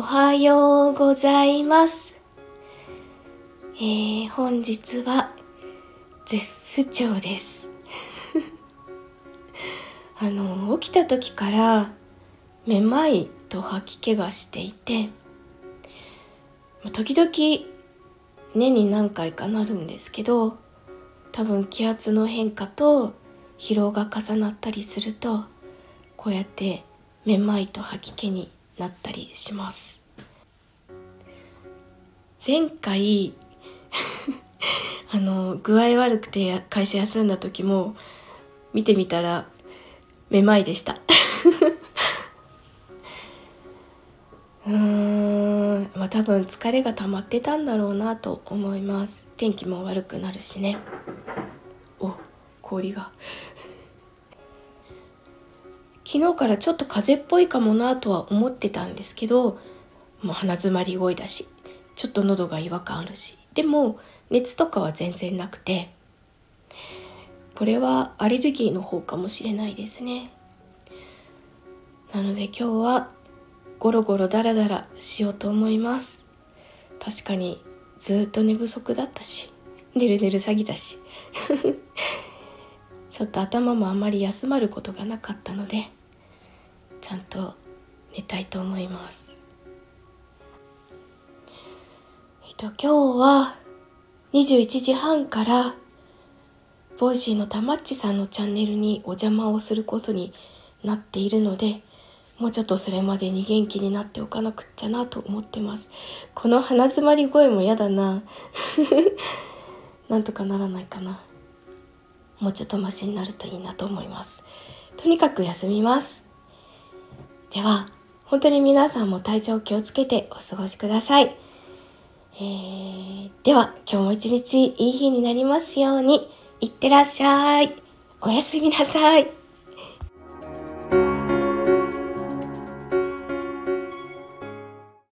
はようございます。えー、本日は絶不調です。あの、起きた時からめまいと吐き気がしていて、時々年に何回かなるんですけど、多分気圧の変化と疲労が重なったりすると、こうやってめまいと吐き気になったりします。前回 あの具合悪くて会社休んだ時も見てみたらめまいでした。うーんまあ多分疲れが溜まってたんだろうなと思います。天気も悪くなるしね。お氷が。昨日からちょっと風邪っぽいかもなとは思ってたんですけどもう鼻づまり声だしちょっと喉が違和感あるしでも熱とかは全然なくてこれはアレルギーの方かもしれないですね。なので今日はゴロゴロダラダラしようと思います。確かにずっと寝不足だったし寝る寝る詐欺だし。ちょっと頭もあんまり休まることがなかったのでちゃんと寝たいと思います。えっと今日は21時半から Voicy のたまっちさんのチャンネルにお邪魔をすることになっているのでもうちょっとそれまでに元気になっておかなくっちゃなと思ってます。この鼻づまり声もやだな。なんとかならないかな。もうちょっとマシになるといいなと思います。とにかく休みます。では本当に皆さんも体調気をつけてお過ごしください、えー、では今日も一日いい日になりますように。いってらっしゃい。おやすみなさい。